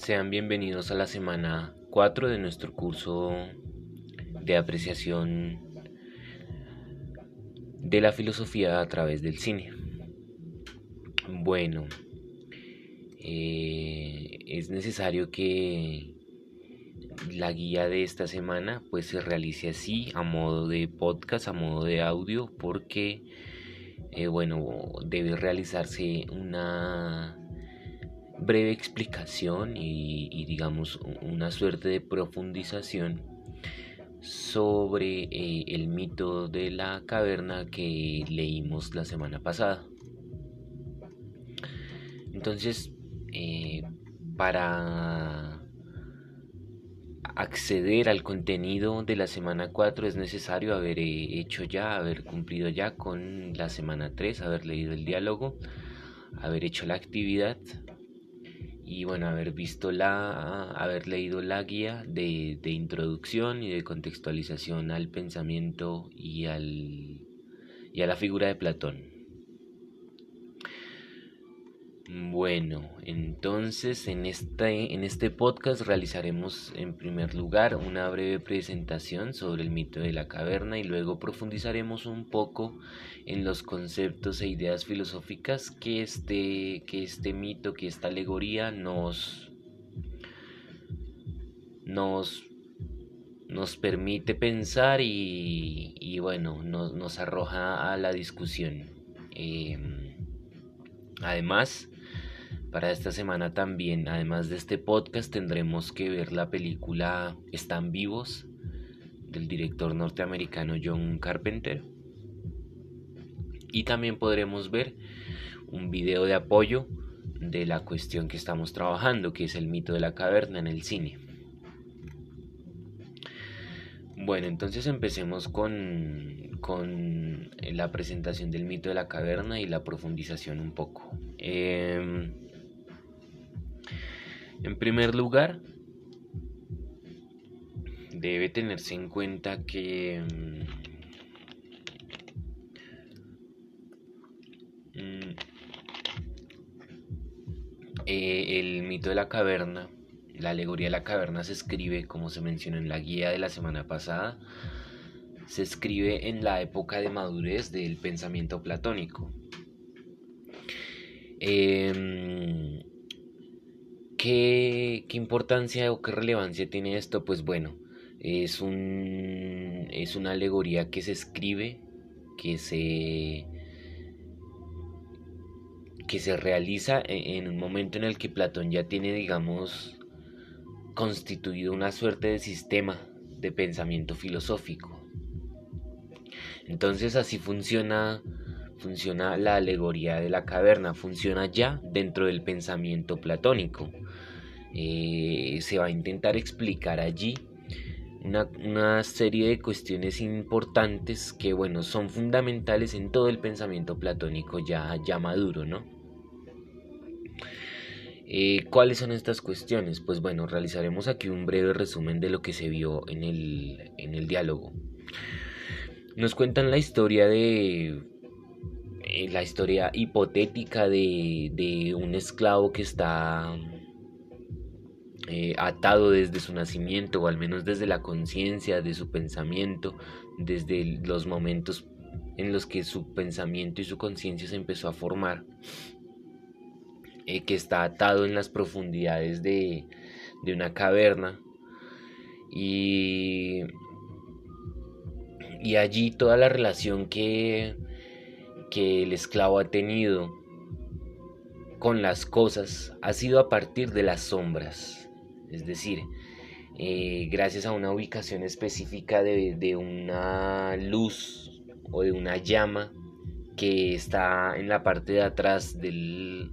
Sean bienvenidos a la semana 4 de nuestro curso de apreciación de la filosofía a través del cine. Bueno, eh, es necesario que la guía de esta semana pues se realice así a modo de podcast, a modo de audio, porque eh, bueno, debe realizarse una breve explicación y, digamos una suerte de profundización sobre eh, el mito de la caverna que leímos la semana pasada. Entonces, eh, para acceder al contenido de la semana 4 es necesario haber eh, hecho ya, haber cumplido ya con la semana 3, haber leído el diálogo, haber hecho la actividad y bueno, haber visto la, haber leído la guía de, de introducción y de contextualización al pensamiento y, al, y a la figura de Platón. Bueno, entonces en este, en este podcast realizaremos en primer lugar una breve presentación sobre el mito de la caverna y luego profundizaremos un poco en los conceptos e ideas filosóficas que este, que este mito, que esta alegoría nos, nos, nos permite pensar y, bueno, nos, nos, arroja a la discusión. Em, además, para esta semana también, además de este podcast, tendremos que ver la película Están vivos del director norteamericano John Carpenter. Y también podremos ver un video de apoyo de la cuestión que estamos trabajando, que es el mito de la caverna en el cine. Bueno, entonces empecemos con, con la presentación del mito de la caverna y la profundización un poco. Eh, en primer lugar, debe tenerse en cuenta que mm, eh, el mito de la caverna, la alegoría de la caverna se escribe, como se mencionó en la guía de la semana pasada, se escribe en la época de madurez del pensamiento platónico. Eh, ¿Qué, importancia o qué relevancia tiene esto? Pues bueno, es, un, es una alegoría que se escribe, que se, que se realiza e, en un momento en el que Platón ya tiene, digamos, constituido una suerte de sistema de pensamiento filosófico. Entonces así funciona funciona la alegoría de la caverna, funciona ya dentro del pensamiento platónico. Eh, se va a intentar explicar allí una, serie de cuestiones importantes que, bueno, son fundamentales en todo el pensamiento platónico ya, ya maduro, ¿no? Eh, ¿Cuáles son estas cuestiones? Pues bueno, realizaremos aquí un breve resumen de lo que se vio en el, en el diálogo. Nos cuentan la historia de eh, la historia hipotética de, un esclavo que está eh, atado desde su nacimiento, o al menos desde la conciencia de su pensamiento, desde los momentos en los que su pensamiento y su conciencia se empezó a formar, eh, que está atado en las profundidades de, de una caverna y, y allí toda la relación que que el esclavo ha tenido con las cosas ha sido a partir de las sombras. Es decir, eh, gracias a una ubicación específica de, una luz o de una llama que está en la parte de atrás del,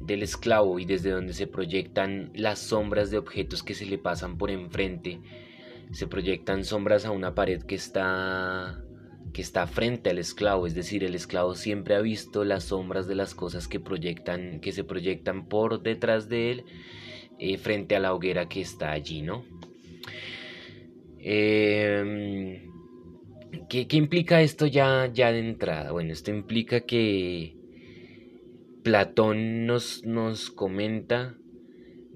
del esclavo y desde donde se proyectan las sombras de objetos que se le pasan por enfrente. Se proyectan sombras a una pared que está que está frente al esclavo, es decir, el esclavo siempre ha visto las sombras de las cosas que proyectan, que se proyectan por detrás de él, eh, frente a la hoguera que está allí, ¿no? Em, ¿qué, implica esto ya, ya de entrada? Bueno, esto implica que, Platón nos, nos comenta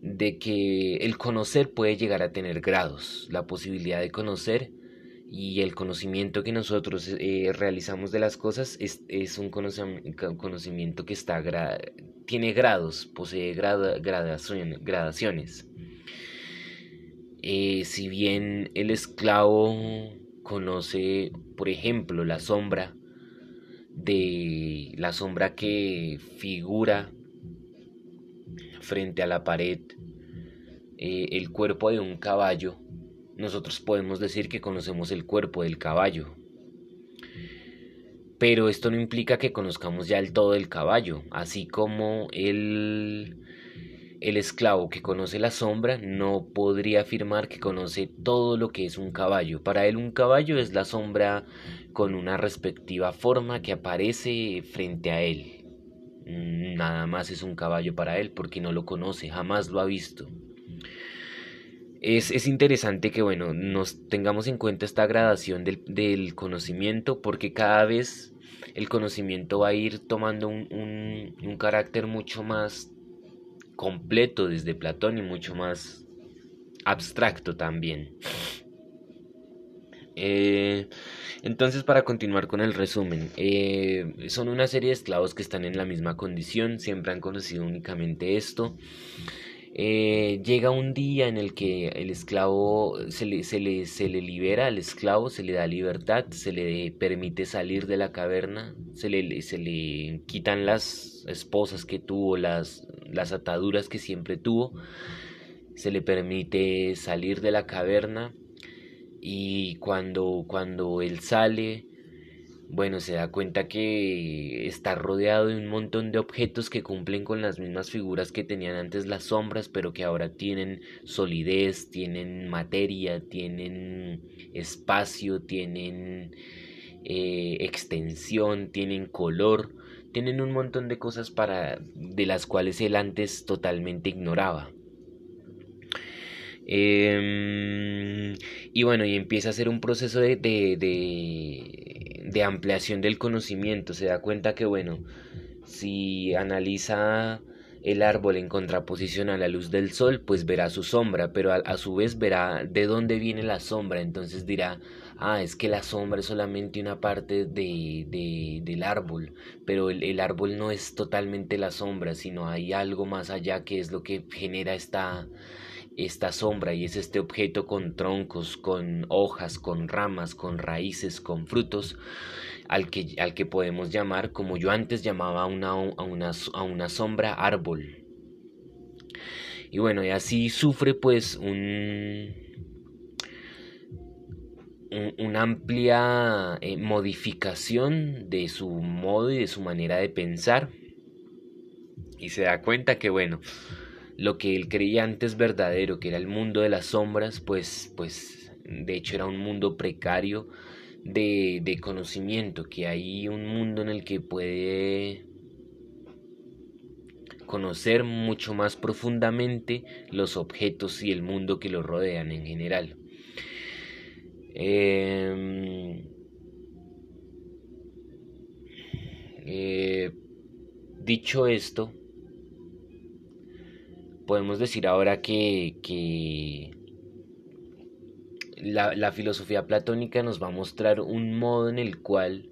de que el conocer puede llegar a tener grados, la posibilidad de conocer y el conocimiento que nosotros eh, realizamos de las cosas es, un conocimiento que está tiene grados, posee gradaciones. Eh, si bien el esclavo conoce, por ejemplo, la sombra de la sombra que figura frente a la pared, eh, el cuerpo de un caballo, nosotros podemos decir que conocemos el cuerpo del caballo. Pero esto no implica que conozcamos ya el todo del caballo, así como el, el esclavo que conoce la sombra no podría afirmar que conoce todo lo que es un caballo. Para él un caballo es la sombra con una respectiva forma que aparece frente a él. Nada más es un caballo para él porque no lo conoce, jamás lo ha visto. Es, interesante que, bueno, nos tengamos en cuenta esta gradación del, conocimiento porque cada vez el conocimiento va a ir tomando un, carácter mucho más completo desde Platón y mucho más abstracto también. Eh, entonces, para continuar con el resumen, eh, son una serie de esclavos que están en la misma condición, siempre han conocido únicamente esto. Eh, llega un día en el que el esclavo se le, se, le, se le libera al esclavo, se le da libertad, se le permite salir de la caverna, se le, se le quitan las esposas que tuvo, las, las ataduras que siempre tuvo, se le permite salir de la caverna y cuando, cuando él sale bueno, se da cuenta que está rodeado de un montón de objetos que cumplen con las mismas figuras que tenían antes las sombras, pero que ahora tienen solidez, tienen materia, tienen espacio, tienen eh, extensión, tienen color, tienen un montón de cosas para de las cuales él antes totalmente ignoraba. Em, y bueno, y empieza a hacer un proceso de, de, ampliación del conocimiento. Se da cuenta que, bueno, si analiza el árbol en contraposición a la luz del sol, pues verá su sombra, pero a, su vez verá de dónde viene la sombra. Entonces dirá, ah, es que la sombra es solamente una parte de, del árbol, pero el, el, árbol no es totalmente la sombra, sino hay algo más allá que es lo que genera esta esta sombra y es este objeto con troncos, con hojas, con ramas, con raíces, con frutos, al que, al que podemos llamar, como yo antes llamaba una, a una, a una sombra, árbol. Y bueno, y así sufre pues un, una amplia eh, modificación de su modo y de su manera de pensar. Y se da cuenta que bueno, lo que él creía antes verdadero, que era el mundo de las sombras, pues, pues de hecho era un mundo precario de, de conocimiento, que hay un mundo en el que puede conocer mucho más profundamente los objetos y el mundo que lo rodean en general. Em, eh, dicho esto, podemos decir ahora que, la, filosofía platónica nos va a mostrar un modo en el cual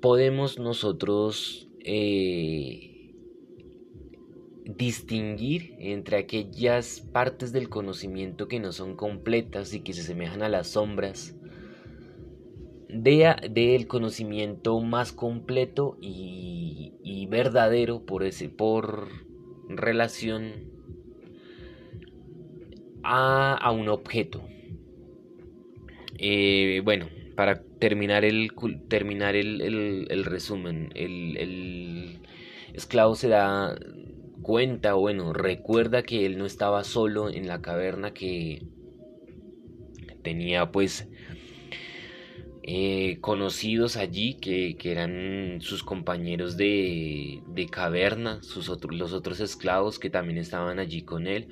podemos nosotros eh, distinguir entre aquellas partes del conocimiento que no son completas y que se asemejan a las sombras del conocimiento más completo y, verdadero por, ese, por relación a, un objeto. Eh, bueno, para terminar el, terminar el, resumen, el, el, esclavo se da cuenta, bueno, recuerda que él no estaba solo en la caverna, que tenía pues eh, conocidos allí que, eran sus compañeros de, caverna, sus los otros esclavos que también estaban allí con él.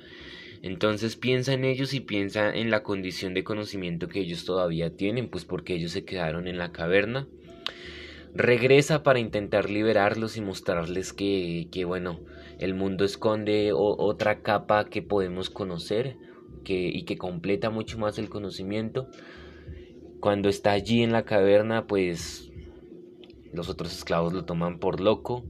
Entonces piensa en ellos y piensa en la condición de conocimiento que ellos todavía tienen, pues porque ellos se quedaron en la caverna. regresa para intentar liberarlos y mostrarles que, que bueno, el mundo esconde otra capa que podemos conocer que, y que completa mucho más el conocimiento. Cuando está allí en la caverna, pues los otros esclavos lo toman por loco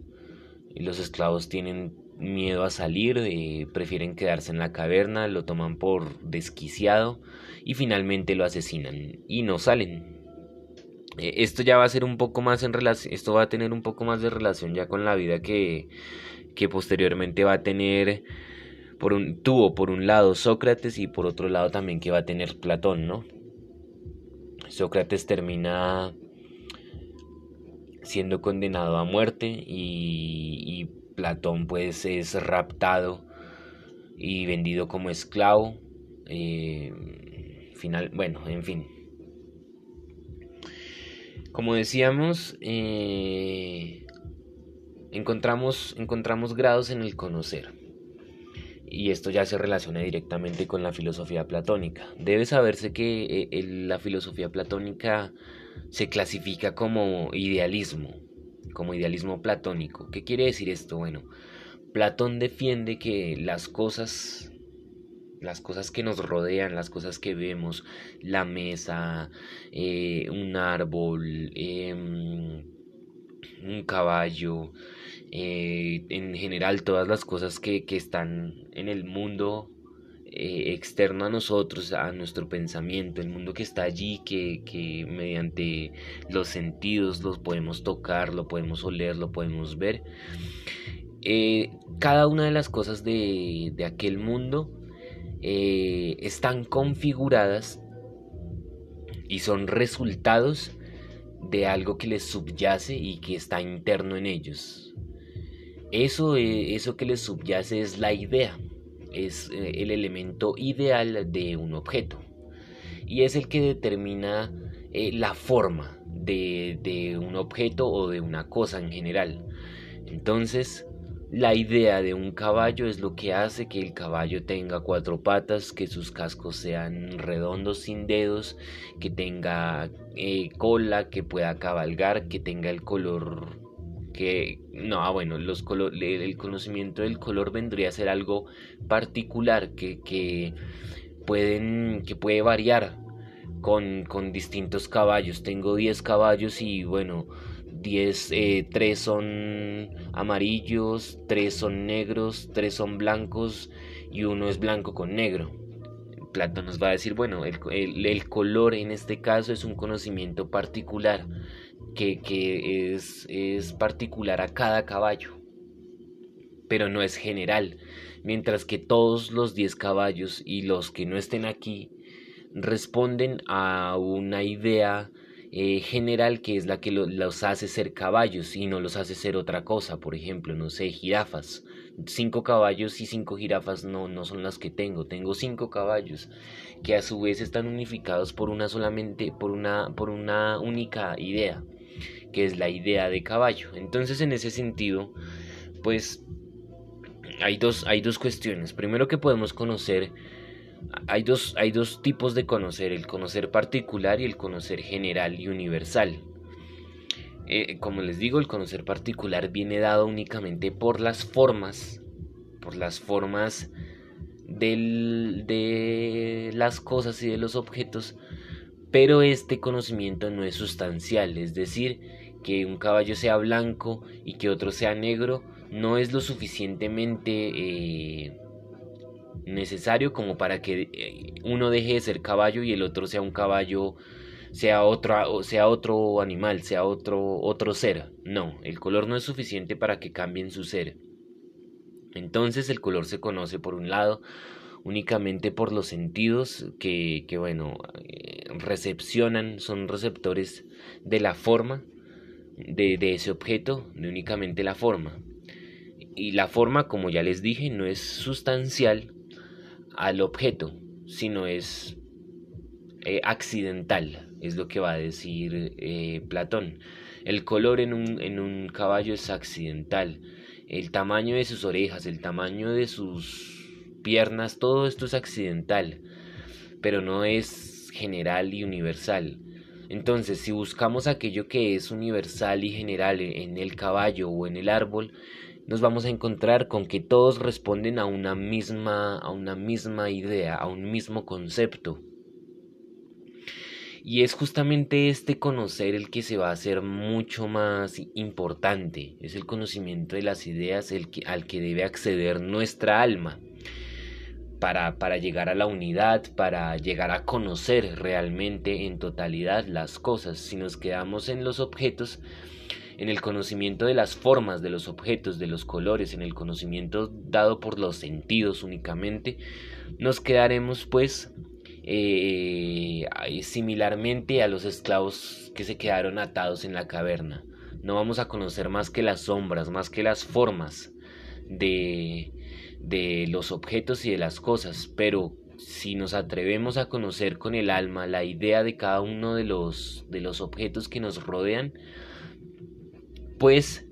y los esclavos tienen miedo a salir, eh, prefieren quedarse en la caverna, lo toman por desquiciado y finalmente lo asesinan y no salen. Eh, esto ya va a ser un poco más en relación, esto va a tener un poco más de relación ya con la vida que, que posteriormente va a tener por un tuvo por un lado Sócrates y por otro lado también que va a tener Platón, ¿no? Sócrates termina siendo condenado a muerte y, Platón pues es raptado y vendido como esclavo. Eh, final, bueno, en fin, como decíamos, eh, encontramos, encontramos grados en el conocer. Y esto ya se relaciona directamente con la filosofía platónica. Debe saberse que eh, la filosofía platónica se clasifica como idealismo, como idealismo platónico. ¿Qué quiere decir esto? Bueno, Platón defiende que las cosas las cosas que nos rodean, las cosas que vemos, la mesa, eh, un árbol, em, un caballo, eh, en general todas las cosas que, están en el mundo eh, externo a nosotros, a nuestro pensamiento, el mundo que está allí, que, que mediante los sentidos los podemos tocar, lo podemos oler, lo podemos ver. cada una de las cosas de, de aquel mundo eh, están configuradas y son resultados de algo que les subyace y que está interno en ellos. Eso, eh, eso que les subyace es la idea, es eh, el elemento ideal de un objeto y es el que determina la forma de, de un objeto o de una cosa en general. Entonces, la idea de un caballo es lo que hace que el caballo tenga cuatro patas, que sus cascos sean redondos sin dedos, que tenga eh, cola, que pueda cabalgar, que tenga el color que no, ah, bueno, los el conocimiento del color vendría a ser algo particular que, que pueden que puede variar con, con distintos caballos. Tengo 10 caballos y bueno, 10, eh, 3 son amarillos, 3 son negros, 3 son blancos y uno es blanco con negro. Platón nos va a decir, bueno, el, color en este caso es un conocimiento particular, que, que es, es particular a cada caballo, pero no es general, mientras que todos los 10 caballos y los que no estén aquí responden a una idea eh, general que es la que los hace ser caballos y no los hace ser otra cosa, por ejemplo, no sé, jirafas. Cinco caballos y cinco jirafas no, no son las que tengo, tengo cinco caballos que a su vez están unificados por una solamente, por una, por una única idea, que es la idea de caballo. Entonces en ese sentido, pues hay dos, hay dos cuestiones. Primero que podemos conocer hay dos, hay dos tipos de conocer, el conocer particular y el conocer general y universal. Eh, como les digo, el conocer particular viene dado únicamente por las formas, por las formas de las cosas y de los objetos, pero este conocimiento no es sustancial, es decir, que un caballo sea blanco y que otro sea negro no es lo suficientemente eh, necesario como para que eh, uno deje de ser caballo y el otro sea un caballo sea otro, sea otro animal, sea otro, otro ser. No, el color no es suficiente para que cambien su ser. Entonces el color se conoce por un lado únicamente por los sentidos que, que bueno, eh, recepcionan, son receptores de la forma de, de ese objeto, de únicamente la forma. Y la forma, como ya les dije, no es sustancial, al objeto, sino es eh, accidental, es lo que va a decir eh, Platón. El color en un, en un caballo es accidental, el tamaño de sus orejas, el tamaño de sus piernas, todo esto es accidental, pero no es general y universal. Entonces, si buscamos aquello que es universal y general en el caballo o en el árbol, nos vamos a encontrar con que todos responden a una misma, a una misma idea, a un mismo concepto. Y es justamente este conocer el que se va a hacer mucho más importante. Es el conocimiento de las ideas el que, al que debe acceder nuestra alma para, para llegar a la unidad, para llegar a conocer realmente en totalidad las cosas. Si nos quedamos en los objetos, en el conocimiento de las formas de los objetos, de los colores, en el conocimiento dado por los sentidos únicamente, nos quedaremos pues eh, similarmente a los esclavos que se quedaron atados en la caverna. No vamos a conocer más que las sombras, más que las formas de, de los objetos y de las cosas, pero si nos atrevemos a conocer con el alma la idea de cada uno de los, de los objetos que nos rodean, pues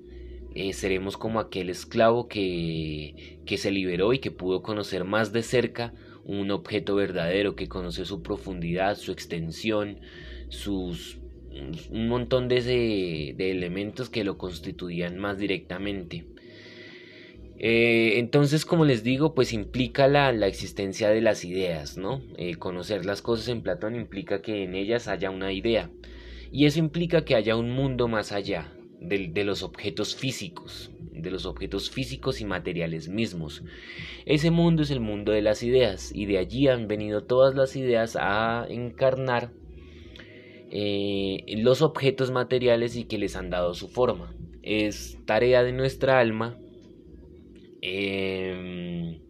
eh, seremos como aquel esclavo que, que se liberó y que pudo conocer más de cerca un objeto verdadero, que conoció su profundidad, su extensión, sus un montón de, de elementos que lo constituían más directamente. Eh, entonces, como les digo, pues implica la, la existencia de las ideas, ¿no? Eh, conocer las cosas en Platón implica que en ellas haya una idea. Y eso implica que haya un mundo más allá de, de los objetos físicos, de los objetos físicos y materiales mismos. Ese mundo es el mundo de las ideas y de allí han venido todas las ideas a encarnar eh, los objetos materiales y que les han dado su forma. Es tarea de nuestra alma Em,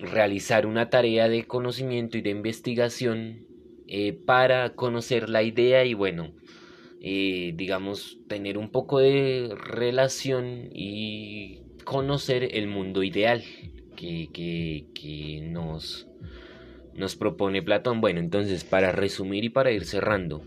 realizar una tarea de conocimiento y de investigación eh, para conocer la idea y bueno, eh, digamos, tener un poco de relación y conocer el mundo ideal que, que, nos, nos propone Platón. Bueno, entonces, para resumir y para ir cerrando,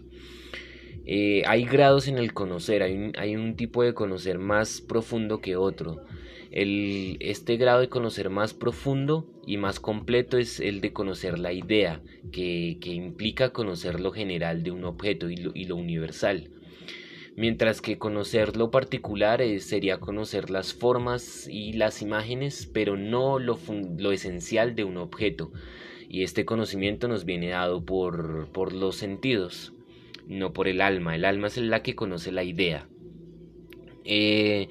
eh, hay grados en el conocer, hay un, tipo de conocer más profundo que otro. El, este grado de conocer más profundo y más completo es el de conocer la idea, que, implica conocer lo general de un objeto y lo, universal. Mientras que conocer lo particular eh, sería conocer las formas y las imágenes, pero no lo, esencial de un objeto. Y este conocimiento nos viene dado por los sentidos no por el alma. El alma es la que conoce la idea. Eh,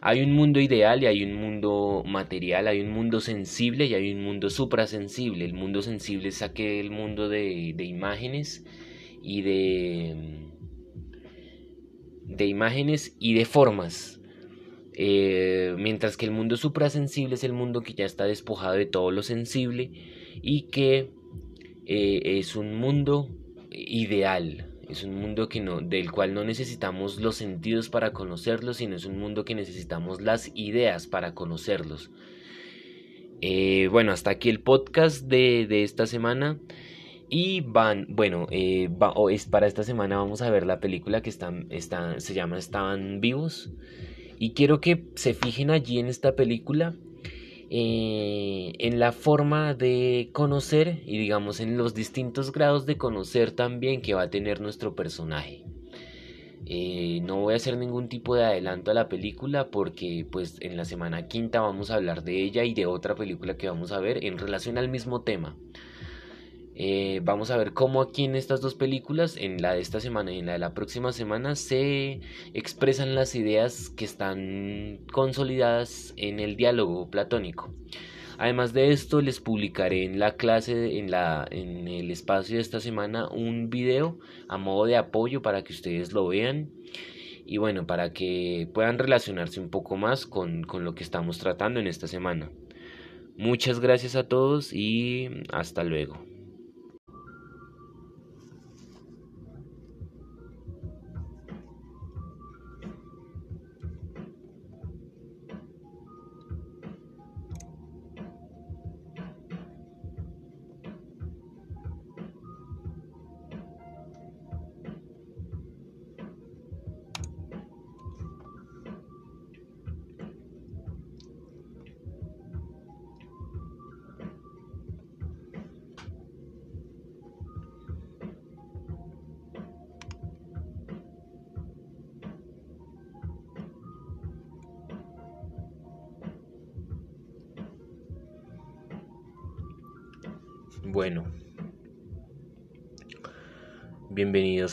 hay un mundo ideal y hay un mundo material, hay un mundo sensible y hay un mundo suprasensible. El mundo sensible es aquel mundo de, de imágenes y de, de imágenes y de formas. Eh, mientras que el mundo suprasensible es el mundo que ya está despojado de todo lo sensible y que eh, es un mundo ideal, es un mundo que no, del cual no necesitamos los sentidos para conocerlos, sino es un mundo que necesitamos las ideas para conocerlos. Eh, bueno, hasta aquí el podcast de, de esta semana. Y van, bueno, eh, es para esta semana vamos a ver la película que están, está, se llama Estaban vivos. Y quiero que se fijen allí en esta película eh, en la forma de conocer y digamos en los distintos grados de conocer también que va a tener nuestro personaje. Eh, no voy a hacer ningún tipo de adelanto a la película porque pues en la semana quinta vamos a hablar de ella y de otra película que vamos a ver en relación al mismo tema. Eh, vamos a ver cómo aquí en estas dos películas, en la de esta semana y en la de la próxima semana, se expresan las ideas que están consolidadas en el diálogo platónico. Además de esto, les publicaré en la clase, en, la, en el espacio de esta semana, un video a modo de apoyo para que ustedes lo vean y bueno, para que puedan relacionarse un poco más con, con lo que estamos tratando en esta semana. Muchas gracias a todos y hasta luego.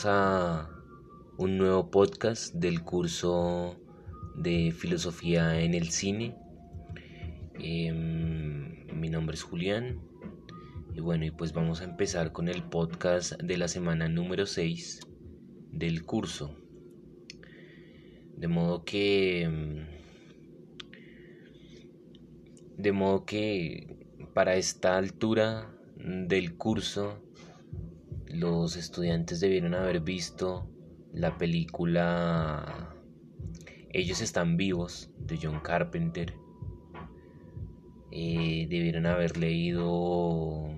A un nuevo podcast del curso de filosofía en el cine. Em, mi nombre es Julián y bueno, y pues vamos a empezar con el podcast de la semana número 6 del curso. De modo que em, de modo que para esta altura del curso los estudiantes debieron haber visto la película Ellos están vivos de John Carpenter. Eh, debieron haber leído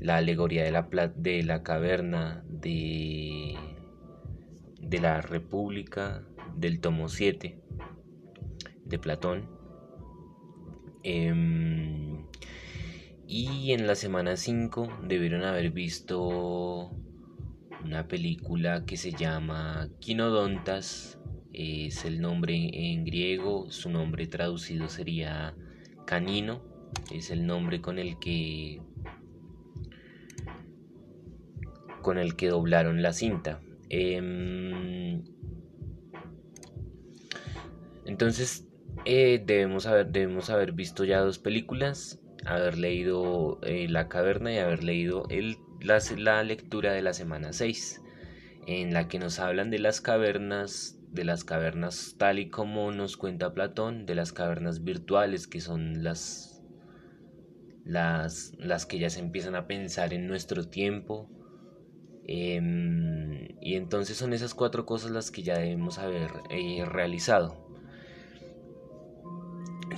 la alegoría de la, de la caverna de, de la República del tomo 7 de Platón. Em, y en la semana 5 debieron haber visto una película que se llama Quinodontas. Es el nombre en griego, su nombre traducido sería canino. Es el nombre con el que con el que doblaron la cinta. Em, entonces eh, debemos, haber, debemos haber visto ya dos películas, haber leído eh, La Caverna y haber leído el, la, la lectura de la semana 6, en la que nos hablan de las cavernas, de las cavernas tal y como nos cuenta Platón, de las cavernas virtuales que son las, las, las que ya se empiezan a pensar en nuestro tiempo. Em, y entonces son esas cuatro cosas las que ya debemos haber eh, realizado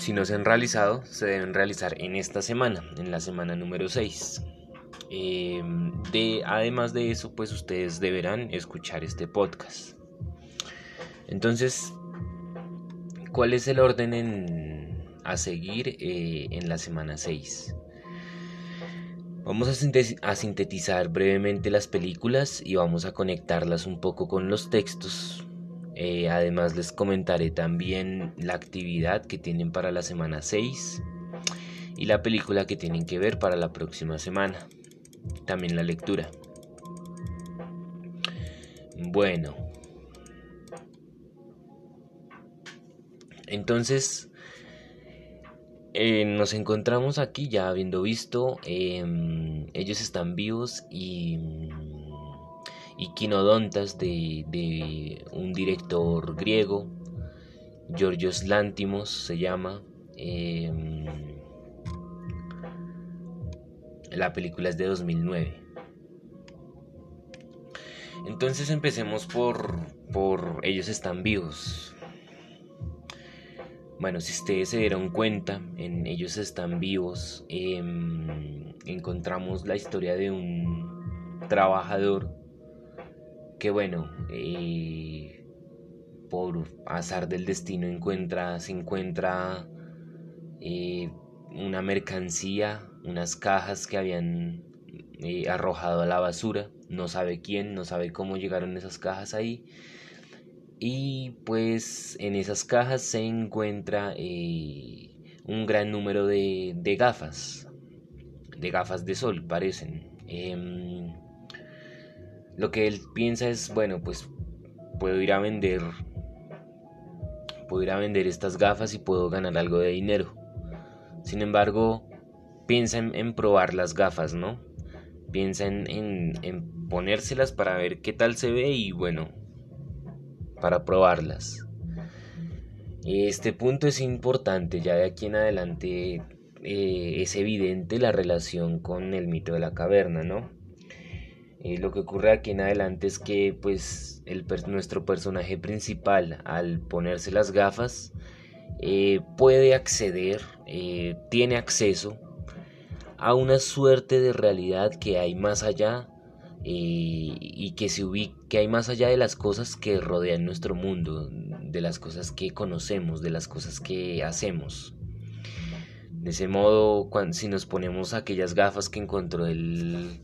si no se han realizado, se deben realizar en esta semana, en la semana número 6. Em, de, además de eso, pues ustedes deberán escuchar este podcast. Entonces, ¿cuál es el orden a seguir eh, en la semana 6? Vamos a, sintetizar brevemente las películas y vamos a conectarlas un poco con los textos eh, además les comentaré también la actividad que tienen para la semana 6 y la película que tienen que ver para la próxima semana. También la lectura. Bueno. Entonces, eh, nos encontramos aquí ya habiendo visto, em, ellos están vivos y y Quinodontas de, un director griego, Georgios Lántimos se llama. Em, la película es de 2009. Entonces empecemos por, por Ellos están vivos. Bueno, si ustedes se dieron cuenta, en Ellos están vivos, em, encontramos la historia de un trabajador que bueno, eh, por azar del destino encuentra, se encuentra eh, una mercancía, unas cajas que habían eh, arrojado a la basura, no sabe quién, no sabe cómo llegaron esas cajas ahí. Y pues en esas cajas se encuentra un gran número de, de, gafas, de gafas de sol, parecen. Lo que él piensa es, bueno, pues puedo ir a vender, puedo ir a vender estas gafas y puedo ganar algo de dinero. Sin embargo, piensa en, probar las gafas, ¿no? Piensa en, en ponérselas para ver qué tal se ve y bueno, para probarlas. Este punto es importante, ya de aquí en adelante eh, es evidente la relación con el mito de la caverna, ¿no? Eh, lo que ocurre aquí en adelante es que pues nuestro personaje principal al ponerse las gafas eh, puede acceder, eh, tiene acceso a una suerte de realidad que hay más allá y que se ubica, que hay más allá de las cosas que rodean nuestro mundo, de las cosas que conocemos, de las cosas que hacemos. De ese modo, cuando, si nos ponemos aquellas gafas que encontró el,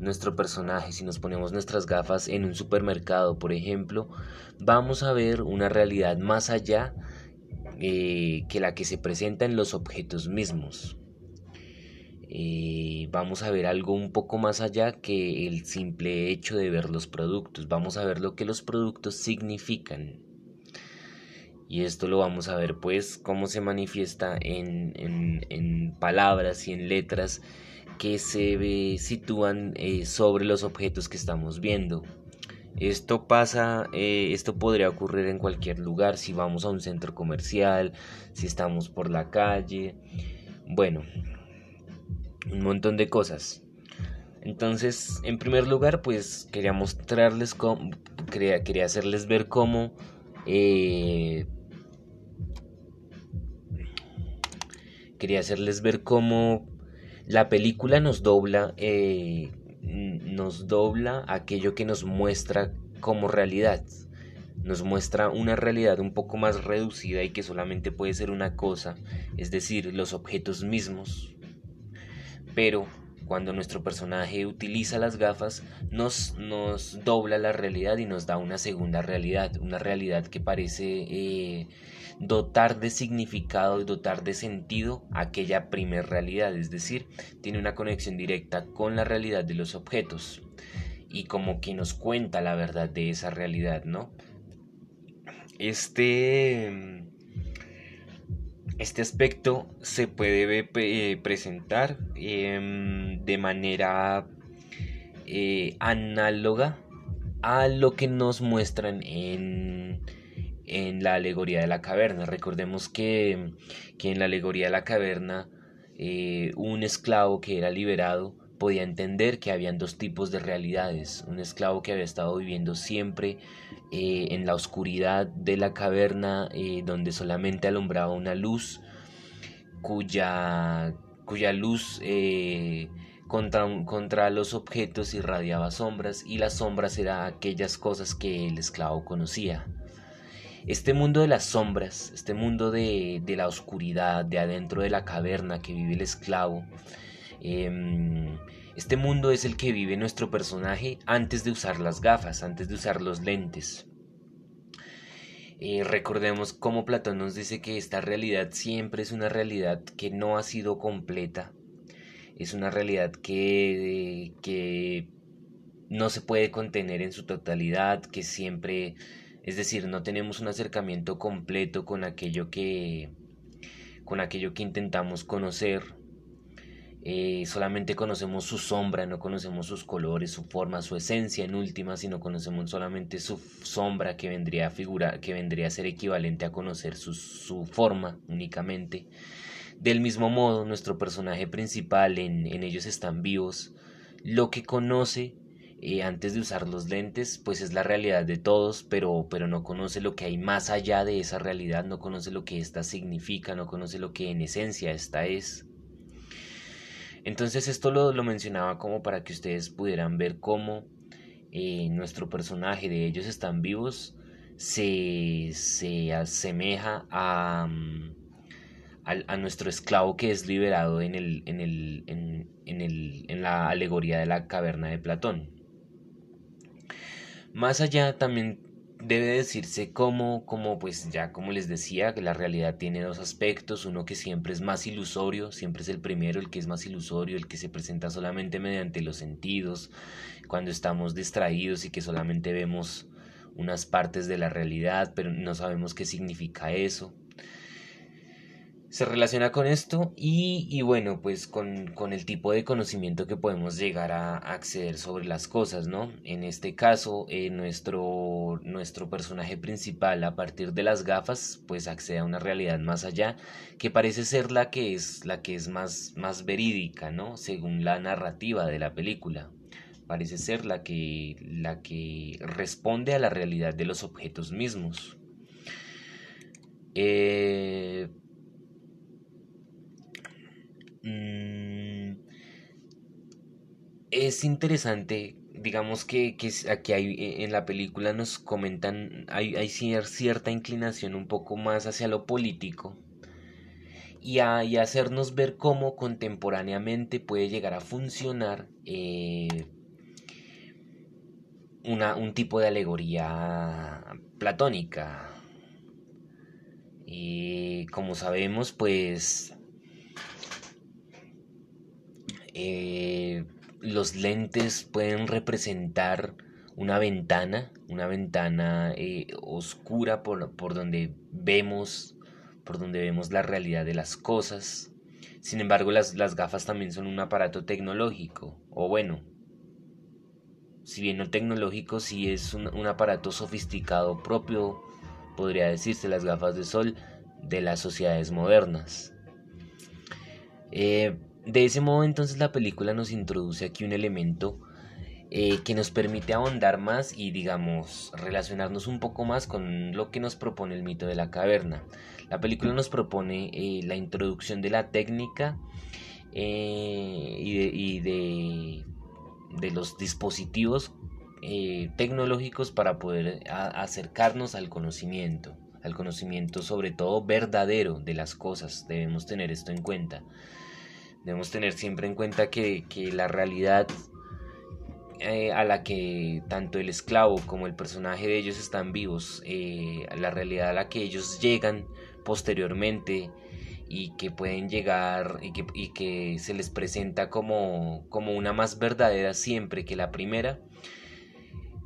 nuestro personaje, si nos ponemos nuestras gafas en un supermercado, por ejemplo, vamos a ver una realidad más allá eh, que la que se presenta en los objetos mismos. eh, vamos a ver algo un poco más allá que el simple hecho de ver los productos. Vamos a ver lo que los productos significan. Y esto lo vamos a ver pues cómo se manifiesta en, en, palabras y en letras que se sitúan eh, sobre los objetos que estamos viendo. Esto pasa, eh, esto podría ocurrir en cualquier lugar, si vamos a un centro comercial, si estamos por la calle, bueno, un montón de cosas. Entonces, en primer lugar, pues quería mostrarles cómo, quería, quería hacerles ver cómo eh, quería hacerles ver cómo la película nos dobla, eh, nos dobla aquello que nos muestra como realidad. Nos muestra una realidad un poco más reducida y que solamente puede ser una cosa, es decir, los objetos mismos. Pero cuando nuestro personaje utiliza las gafas, nos, dobla la realidad y nos da una segunda realidad, una realidad que parece eh, dotar de significado y dotar de sentido aquella primer realidad, es decir, tiene una conexión directa con la realidad de los objetos y como que nos cuenta la verdad de esa realidad, ¿no? Este este aspecto se puede eh, presentar em, de manera eh, análoga a lo que nos muestran en, en, la alegoría de la caverna. Recordemos que, que en la alegoría de la caverna eh, un esclavo que era liberado podía entender que habían dos tipos de realidades. Un esclavo que había estado viviendo siempre eh, en la oscuridad de la caverna eh, donde solamente alumbraba una luz cuya, cuya luz contra, contra los objetos irradiaba sombras y las sombras eran aquellas cosas que el esclavo conocía. Este mundo de las sombras, este mundo de, de la oscuridad, de adentro de la caverna que vive el esclavo, Em, este mundo es el que vive nuestro personaje antes de usar las gafas, antes de usar los lentes. Eh, recordemos cómo Platón nos dice que esta realidad siempre es una realidad que no ha sido completa, es una realidad que, que no se puede contener en su totalidad, que siempre, es decir, no tenemos un acercamiento completo con aquello que, con aquello que intentamos conocer, eh, solamente conocemos su sombra, no conocemos sus colores, su forma, su esencia en última, sino conocemos solamente su sombra que vendría a figura, que vendría a ser equivalente a conocer su, su forma únicamente. Del mismo modo, nuestro personaje principal en, en ellos están vivos. Lo que conoce eh, antes de usar los lentes, pues es la realidad de todos, pero, pero no conoce lo que hay más allá de esa realidad, no conoce lo que ésta significa, no conoce lo que en esencia esta es. Entonces esto lo, mencionaba como para que ustedes pudieran ver cómo eh, nuestro personaje de ellos están vivos se, asemeja a, mm, a, nuestro esclavo que es liberado en, el, en, el, en, el, en la alegoría de la caverna de Platón. Más allá también debe decirse como, como pues ya como les decía, que la realidad tiene dos aspectos, uno que siempre es más ilusorio, siempre es el primero, el que es más ilusorio, el que se presenta solamente mediante los sentidos, cuando estamos distraídos y que solamente vemos unas partes de la realidad, pero no sabemos qué significa eso se relaciona con esto y, bueno, pues con, el tipo de conocimiento que podemos llegar a acceder sobre las cosas, ¿no? En este caso, eh, nuestro, nuestro personaje principal a partir de las gafas, pues accede a una realidad más allá, que parece ser la que es, la que es más, más verídica, ¿no? Según la narrativa de la película. Parece ser la que, la que responde a la realidad de los objetos mismos. Eh, Mm, es interesante, digamos que, aquí hay, e, en la película nos comentan, hay, hay cierta inclinación un poco más hacia lo político y a, hacernos ver cómo contemporáneamente puede llegar a funcionar eh, una, un tipo de alegoría platónica. Y como sabemos, pues Eh, los lentes pueden representar una ventana, una ventana eh, oscura por, por donde vemos, por donde vemos la realidad de las cosas. Sin embargo, las, las gafas también son un aparato tecnológico, o bueno, si bien no tecnológico, sí es un, aparato sofisticado propio, podría decirse, las gafas de sol de las sociedades modernas. Eh, de ese modo entonces la película nos introduce aquí un elemento eh, que nos permite ahondar más y digamos relacionarnos un poco más con lo que nos propone el mito de la caverna. La película nos propone eh, la introducción de la técnica y de los dispositivos eh, tecnológicos para poder acercarnos al conocimiento, al conocimiento sobre todo verdadero de las cosas. Debemos tener esto en cuenta. Debemos tener siempre en cuenta que, la realidad eh, a la que tanto el esclavo como el personaje de ellos están vivos, eh, la realidad a la que ellos llegan posteriormente, y que pueden llegar y que, y que se les presenta como, como, una más verdadera siempre que la primera,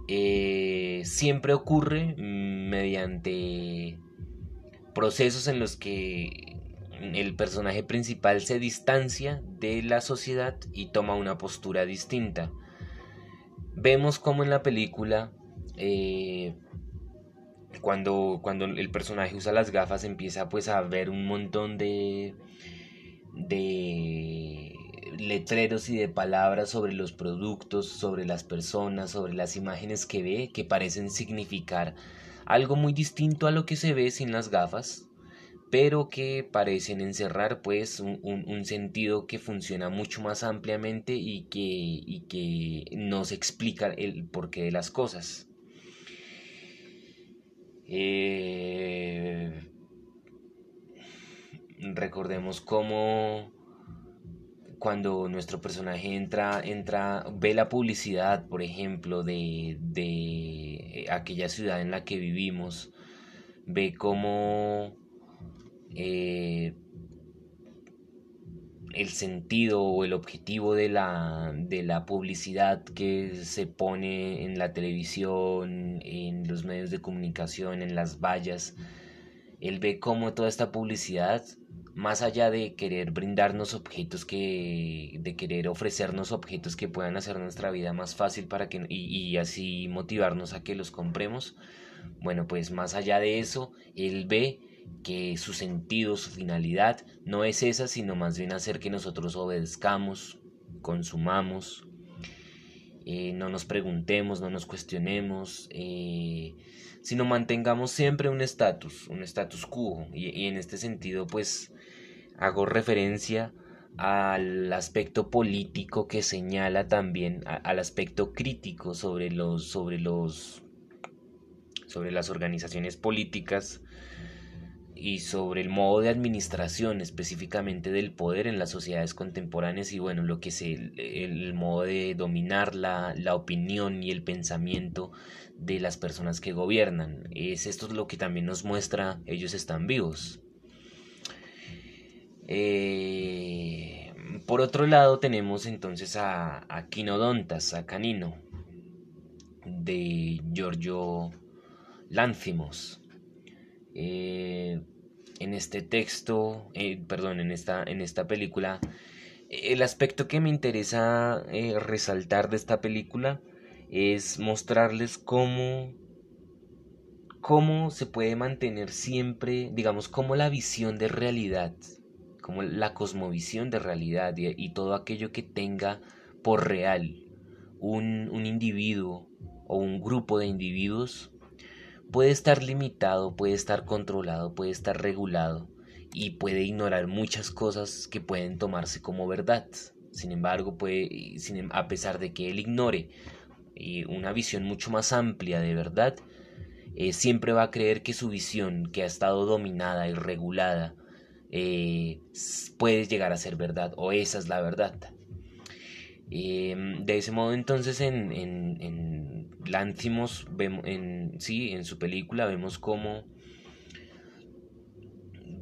eh, siempre ocurre mediante procesos en los que el personaje principal se distancia de la sociedad y toma una postura distinta. Vemos como en la película eh, cuando, cuando el personaje usa las gafas empieza pues a ver un montón de, de letreros y de palabras sobre los productos, sobre las personas, sobre las imágenes que ve, que parecen significar algo muy distinto a lo que se ve sin las gafas, pero que parecen encerrar pues un, un, sentido que funciona mucho más ampliamente y que, y que nos explica el porqué de las cosas. Eh, recordemos cómo cuando nuestro personaje entra, entra, ve la publicidad, por ejemplo, de, de aquella ciudad en la que vivimos, ve cómo eh, el sentido o el objetivo de la, de la publicidad que se pone en la televisión, en los medios de comunicación, en las vallas. Él ve cómo toda esta publicidad, más allá de querer brindarnos objetos que, de querer ofrecernos objetos que puedan hacer nuestra vida más fácil para que, y, y así motivarnos a que los compremos, bueno, pues más allá de eso, él ve que su sentido, su finalidad no es esa, sino más bien hacer que nosotros obedezcamos, consumamos, eh, no nos preguntemos, no nos cuestionemos, eh, sino mantengamos siempre un estatus, un status quo. Y, en este sentido, pues hago referencia al aspecto político que señala también al aspecto crítico sobre los sobre los sobre las organizaciones políticas y sobre el modo de administración específicamente del poder en las sociedades contemporáneas y bueno, lo que es el, modo de dominar la, opinión y el pensamiento de las personas que gobiernan. Es esto lo que también nos muestra ellos están vivos. Eh, por otro lado tenemos entonces a, a Quinodontas, a Canino, de Giorgio Lánzimos. Eh, en este texto, eh, perdón, en esta, en esta película, el aspecto que me interesa eh, resaltar de esta película es mostrarles cómo, cómo se puede mantener siempre, digamos, cómo la visión de realidad, como la cosmovisión de realidad y, todo aquello que tenga por real un, un individuo o un grupo de individuos puede estar limitado, puede estar controlado, puede estar regulado y puede ignorar muchas cosas que pueden tomarse como verdad. Sin embargo, puede, em, a pesar de que él ignore una visión mucho más amplia de verdad, eh, siempre va a creer que su visión, que ha estado dominada y regulada, eh, puede llegar a ser verdad o esa es la verdad. Em, de ese modo entonces en, en, en vemos, en, sí, en su película vemos cómo,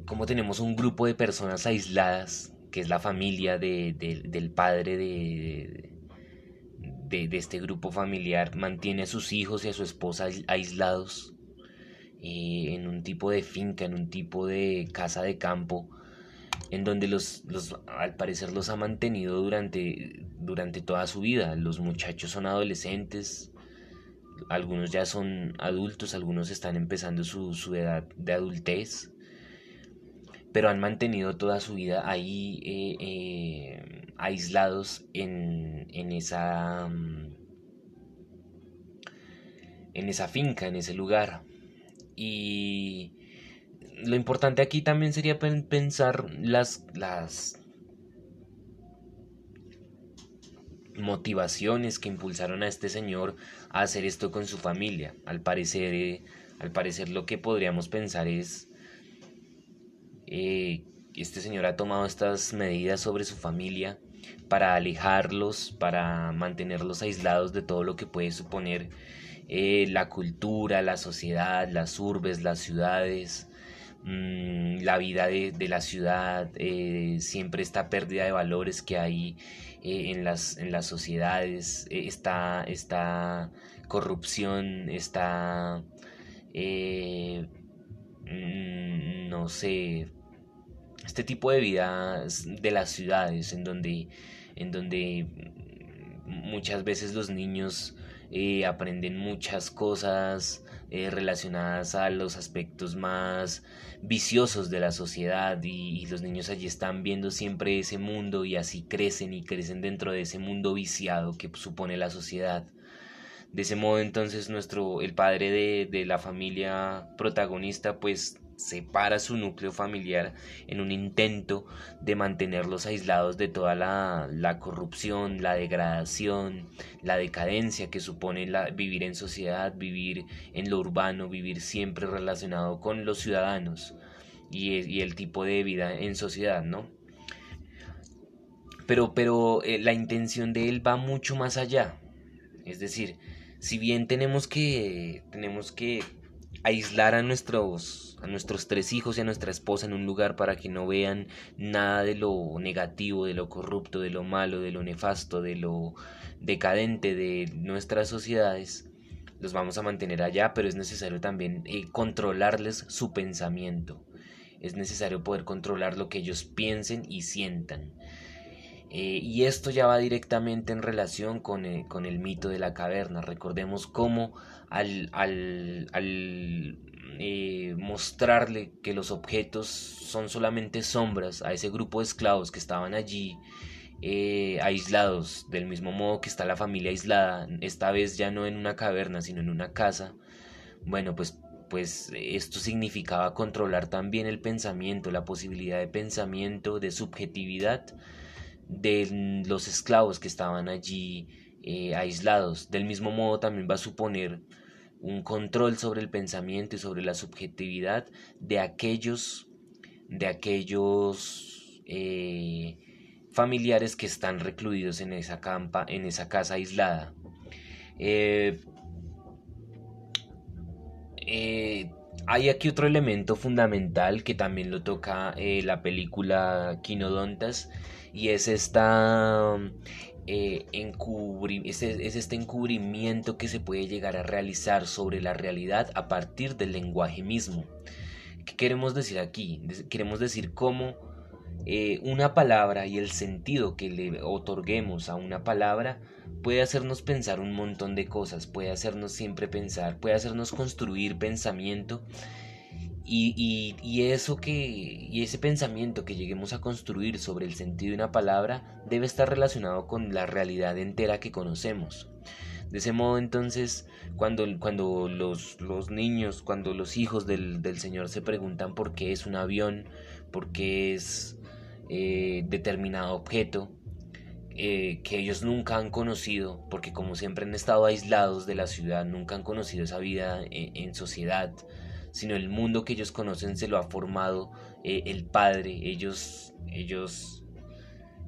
cómo tenemos un grupo de personas aisladas que es la familia del padre de, de, este grupo familiar, mantiene a sus hijos y a su esposa aislados eh, en un tipo de finca, en un tipo de casa de campo, en donde los, los, al parecer los ha mantenido durante, durante toda su vida. Los muchachos son adolescentes, algunos ya son adultos, algunos están empezando su, su edad de adultez pero han mantenido toda su vida ahí eh, eh, aislados en, en, esa mm, en esa finca, en ese lugar. Y lo importante aquí también sería pensar las, las motivaciones que impulsaron a este señor a hacer esto con su familia. Al parecer, eh, al parecer lo que podríamos pensar es eh, este señor ha tomado estas medidas sobre su familia para alejarlos, para mantenerlos aislados de todo lo que puede suponer eh, la cultura, la sociedad, las urbes, las ciudades, la vida de, la ciudad, eh, siempre esta pérdida de valores que hay en, las, en las sociedades, esta, esta corrupción, esta, mm, no sé, este tipo de vida de las ciudades en donde, en donde muchas veces los niños eh, aprenden muchas cosas eh, relacionadas a los aspectos más viciosos de la sociedad y, los niños allí están viendo siempre ese mundo y así crecen y crecen dentro de ese mundo viciado que supone la sociedad. De ese modo entonces nuestro el padre de, de la familia protagonista pues separa su núcleo familiar en un intento de mantenerlos aislados de toda la, corrupción, la degradación, la decadencia que supone la, vivir en sociedad, vivir en lo urbano, vivir siempre relacionado con los ciudadanos y, y el tipo de vida en sociedad, ¿no? Pero, pero eh, la intención de él va mucho más allá. Es decir, si bien tenemos que, tenemos que aislar a nuestros, a nuestros tres hijos y a nuestra esposa en un lugar para que no vean nada de lo negativo, de lo corrupto, de lo malo, de lo nefasto, de lo decadente de nuestras sociedades, los vamos a mantener allá, pero es necesario también eh, controlarles su pensamiento. Es necesario poder controlar lo que ellos piensen y sientan. Eh, y esto ya va directamente en relación con, eh, con el mito de la caverna. Recordemos cómo al, al eh, mostrarle que los objetos son solamente sombras a ese grupo de esclavos que estaban allí eh, aislados, del mismo modo que está la familia aislada, esta vez ya no en una caverna, sino en una casa, bueno, pues, pues esto significaba controlar también el pensamiento, la posibilidad de pensamiento, de subjetividad de los esclavos que estaban allí eh, aislados. Del mismo modo también va a suponer un control sobre el pensamiento y sobre la subjetividad de aquellos, de aquellos eh, familiares que están recluidos en esa, campa, en esa casa aislada. Eh, eh, hay aquí otro elemento fundamental que también lo toca la película Quinodontas y es esta eh, es, este encubrimiento que se puede llegar a realizar sobre la realidad a partir del lenguaje mismo. ¿Qué queremos decir aquí? Queremos decir cómo eh, una palabra y el sentido que le otorguemos a una palabra puede hacernos pensar un montón de cosas, puede hacernos siempre pensar, puede hacernos construir pensamiento y, y, eso que, y ese pensamiento que lleguemos a construir sobre el sentido de una palabra debe estar relacionado con la realidad entera que conocemos. De ese modo entonces, cuando, cuando los, los niños, cuando los hijos del, del, Señor se preguntan por qué es un avión, por qué es eh, determinado objeto, eh, que ellos nunca han conocido, porque como siempre han estado aislados de la ciudad, nunca han conocido esa vida en, en sociedad, sino el mundo que ellos conocen se lo ha formado eh, el Padre. Ellos, ellos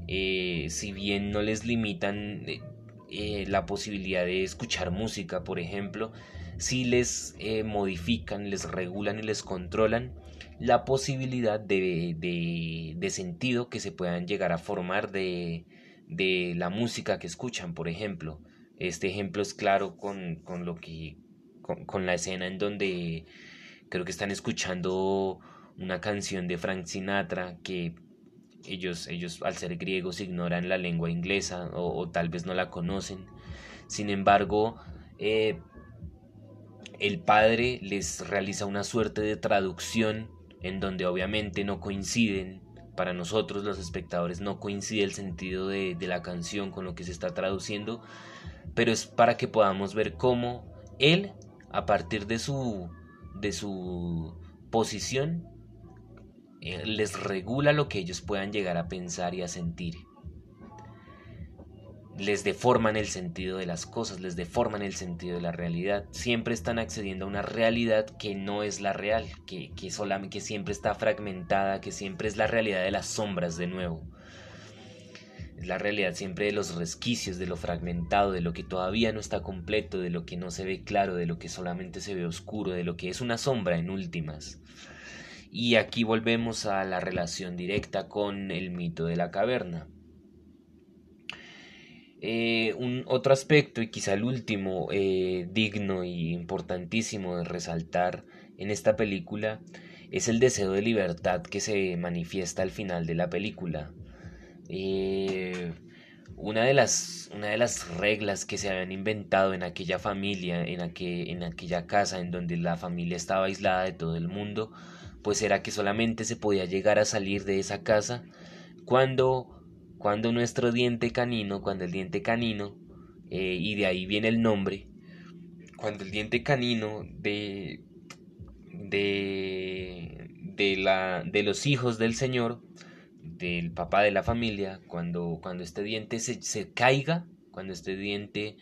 eh, si bien no les limitan eh, la posibilidad de escuchar música, por ejemplo, si les eh, modifican, les regulan y les controlan la posibilidad de, de, sentido que se puedan llegar a formar de, de, la música que escuchan, por ejemplo. Este ejemplo es claro con, con lo que con, con, la escena en donde creo que están escuchando una canción de Frank Sinatra que ellos, ellos al ser griegos ignoran la lengua inglesa o, tal vez no la conocen. Sin embargo, eh, el padre les realiza una suerte de traducción en donde obviamente no coinciden, para nosotros los espectadores no coincide el sentido de, de la canción con lo que se está traduciendo, pero es para que podamos ver cómo él, a partir de su, de su posición, eh, les regula lo que ellos puedan llegar a pensar y a sentir les deforman el sentido de las cosas, les deforman el sentido de la realidad. Siempre están accediendo a una realidad que no es la real, que, que, siempre está fragmentada, que siempre es la realidad de las sombras de nuevo. La realidad siempre de los resquicios, de lo fragmentado, de lo que todavía no está completo, de lo que no se ve claro, de lo que solamente se ve oscuro, de lo que es una sombra en últimas. Y aquí volvemos a la relación directa con el mito de la caverna eh, un otro aspecto y quizá el último eh, digno y importantísimo de resaltar en esta película es el deseo de libertad que se manifiesta al final de la película. Eh, una, de las, una de las reglas que se habían inventado en aquella familia, en, en aquella casa en donde la familia estaba aislada de todo el mundo, pues era que solamente se podía llegar a salir de esa casa cuando cuando nuestro diente canino, cuando el diente canino, eh, y de ahí viene el nombre, cuando el diente canino de, de, de, la, de los hijos del Señor, del papá de la familia, cuando, cuando este diente se, se caiga, cuando este diente,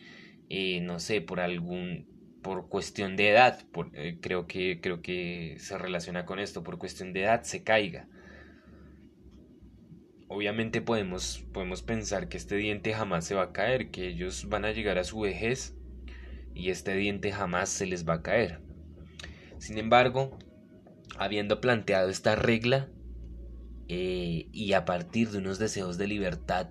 eh, no sé, por algún por cuestión de edad, eh, creo, que, creo que se relaciona con esto, por cuestión de edad se caiga obviamente podemos, podemos pensar que este diente jamás se va a caer, que ellos van a llegar a su vejez y este diente jamás se les va a caer. Sin embargo, habiendo planteado esta regla eh, y a partir de unos deseos de libertad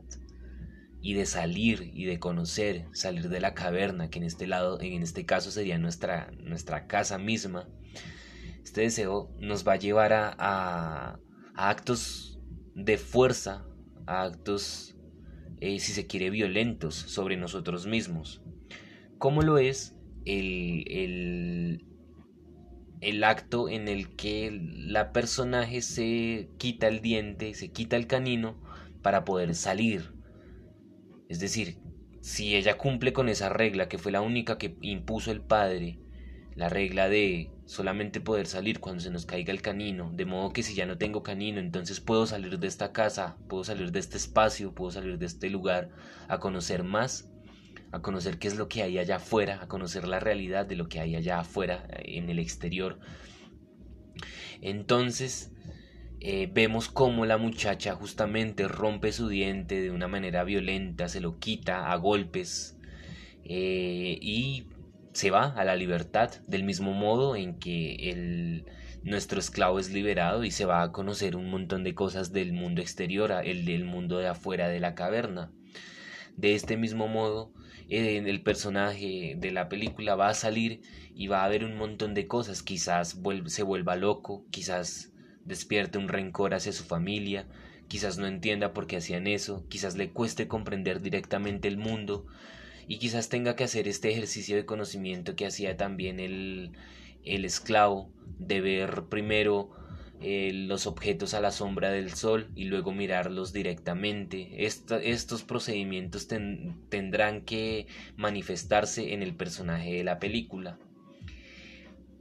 y de salir y de conocer, salir de la caverna, que en este lado, en este caso sería nuestra, nuestra casa misma, este deseo nos va a llevar a, a actos de fuerza a actos, eh, si se quiere, violentos sobre nosotros mismos. ¿Cómo lo es el, el, el acto en el que la personaje se quita el diente, se quita el canino para poder salir? Es decir, si ella cumple con esa regla que fue la única que impuso el padre, la regla de solamente poder salir cuando se nos caiga el canino, de modo que si ya no tengo canino, entonces puedo salir de esta casa, puedo salir de este espacio, puedo salir de este lugar a conocer más, a conocer qué es lo que hay allá afuera, a conocer la realidad de lo que hay allá afuera, en el exterior. Entonces, eh, vemos cómo la muchacha justamente rompe su diente de una manera violenta, se lo quita a golpes eh, y se va a la libertad, del mismo modo en que el, nuestro esclavo es liberado y se va a conocer un montón de cosas del mundo exterior, el del mundo de afuera de la caverna. De este mismo modo, el personaje de la película va a salir y va a ver un montón de cosas, quizás se vuelva loco, quizás despierte un rencor hacia su familia, quizás no entienda por qué hacían eso, quizás le cueste comprender directamente el mundo, y quizás tenga que hacer este ejercicio de conocimiento que hacía también el, el esclavo, de ver primero eh, los objetos a la sombra del sol y luego mirarlos directamente. estos procedimientos tendrán que manifestarse en el personaje de la película.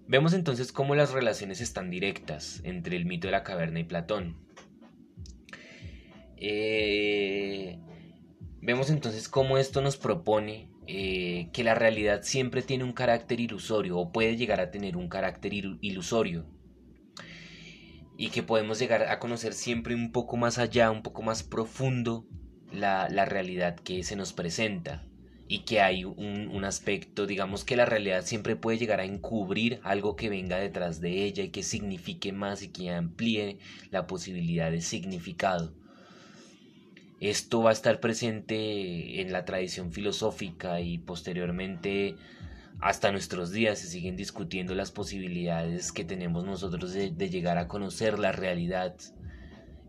Vemos entonces cómo las relaciones están directas entre el mito de la caverna y Platón. Eh, Vemos entonces cómo esto nos propone eh, que la realidad siempre tiene un carácter ilusorio o puede llegar a tener un carácter ilusorio y que podemos llegar a conocer siempre un poco más allá, un poco más profundo la, la realidad que se nos presenta y que hay un, aspecto, digamos que la realidad siempre puede llegar a encubrir algo que venga detrás de ella y que signifique más y que amplíe la posibilidad de significado. Esto va a estar presente en la tradición filosófica y posteriormente hasta nuestros días se siguen discutiendo las posibilidades que tenemos nosotros de, llegar a conocer la realidad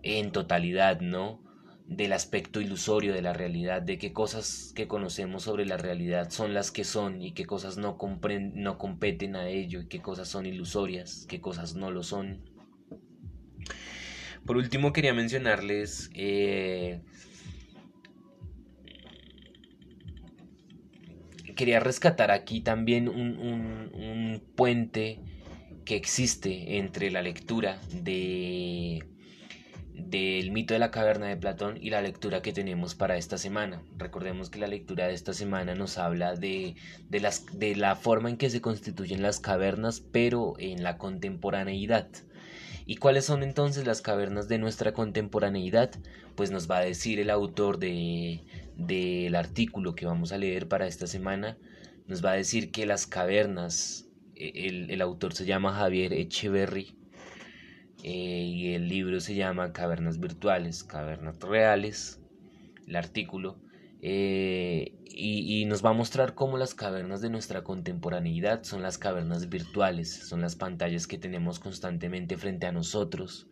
en totalidad, ¿no? del aspecto ilusorio de la realidad, de qué cosas que conocemos sobre la realidad son las que son y qué cosas no, no competen a ello y qué cosas son ilusorias, qué cosas no lo son. Por último quería mencionarles eh, quería rescatar aquí también un, un puente que existe entre la lectura de del mito de la caverna de Platón y la lectura que tenemos para esta semana. Recordemos que la lectura de esta semana nos habla de, de, las, de la forma en que se constituyen las cavernas, pero en la contemporaneidad. ¿Y cuáles son entonces las cavernas de nuestra contemporaneidad? Pues nos va a decir el autor del de, artículo que vamos a leer para esta semana, nos va a decir que las cavernas, e, el, el autor se llama Javier Echeverry, eh, y el libro se llama Cavernas Virtuales, Cavernas Reales, el artículo, eh, y, y, nos va a mostrar cómo las cavernas de nuestra contemporaneidad son las cavernas virtuales, son las pantallas que tenemos constantemente frente a nosotros,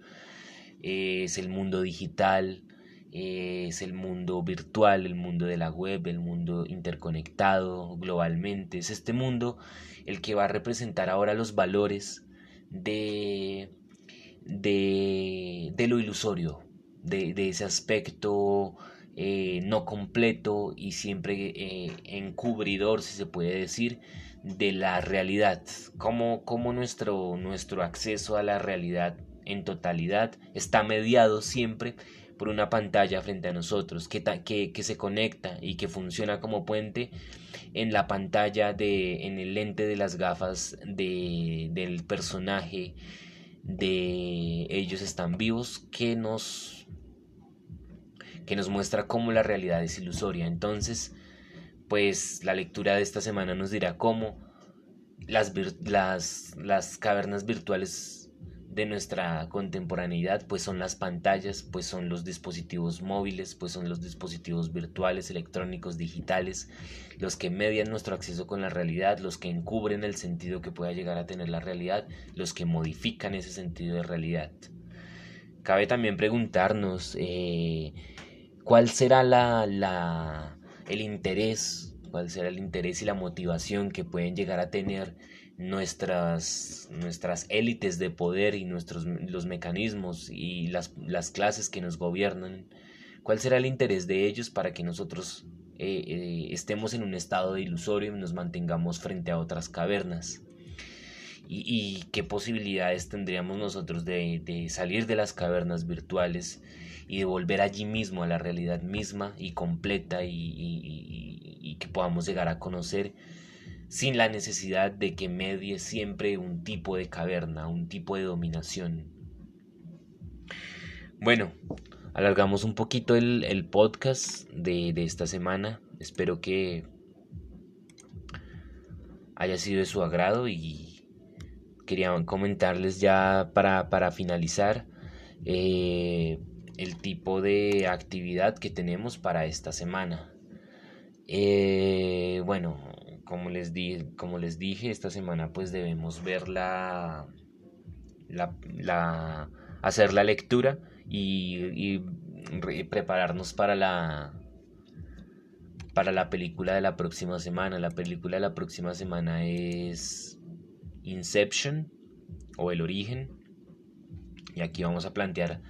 eh, es el mundo digital, es el mundo virtual, el mundo de la web, el mundo interconectado globalmente, es este mundo el que va a representar ahora los valores de de, de lo ilusorio, de, de ese aspecto eh, no completo y siempre eh, encubridor, si se puede decir, de la realidad, como, como nuestro, nuestro acceso a la realidad en totalidad está mediado siempre por una pantalla frente a nosotros que, que, que, se conecta y que funciona como puente en la pantalla de en el lente de las gafas de, del personaje de ellos están vivos que nos que nos muestra cómo la realidad es ilusoria. Entonces, pues la lectura de esta semana nos dirá cómo las, las, las cavernas virtuales de nuestra contemporaneidad pues son las pantallas, pues son los dispositivos móviles, pues son los dispositivos virtuales, electrónicos, digitales, los que median nuestro acceso con la realidad, los que encubren el sentido que pueda llegar a tener la realidad, los que modifican ese sentido de realidad. Cabe también preguntarnos eh, cuál será la, la, el interés, cuál será el interés y la motivación que pueden llegar a tener nuestras, nuestras élites de poder y nuestros, los mecanismos y las, las clases que nos gobiernan, ¿cuál será el interés de ellos para que nosotros eh, eh, estemos en un estado de ilusorio y nos mantengamos frente a otras cavernas? ¿Y, y qué posibilidades tendríamos nosotros de, de, salir de las cavernas virtuales y de volver allí mismo a la realidad misma y completa y, que podamos llegar a conocer? sin la necesidad de que medie siempre un tipo de caverna, un tipo de dominación. Bueno, alargamos un poquito el, podcast de, esta semana. Espero que haya sido de su agrado y quería comentarles ya para, finalizar eh, el tipo de actividad que tenemos para esta semana. Eh, bueno, como les, di, como les dije, esta semana pues debemos ver la, la, hacer la lectura y, prepararnos para la, para la película de la próxima semana. La película de la próxima semana es Inception o El origen. Y aquí vamos a plantear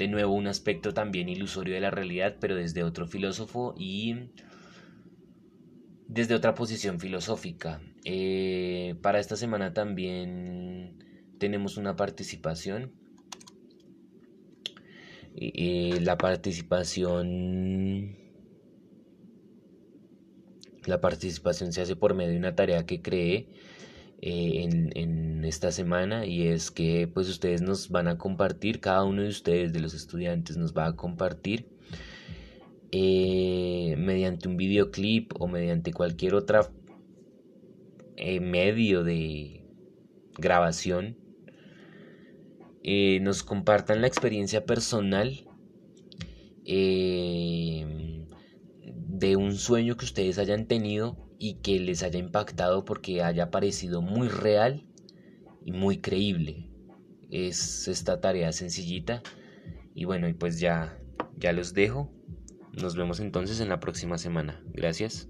de nuevo un aspecto también ilusorio de la realidad, pero desde otro filósofo y desde otra posición filosófica. Eh, para esta semana también tenemos una participación. la participación la participación se hace por medio de una tarea que creé eh, en, en, esta semana y es que pues ustedes nos van a compartir, cada uno de ustedes de los estudiantes nos va a compartir eh, mediante un videoclip o mediante cualquier otra eh, medio de grabación, nos compartan la experiencia personal de un sueño que ustedes hayan tenido y que les haya impactado porque haya parecido muy real y muy creíble. Es esta tarea sencillita y bueno, y pues ya ya los dejo. Nos vemos entonces en la próxima semana. Gracias.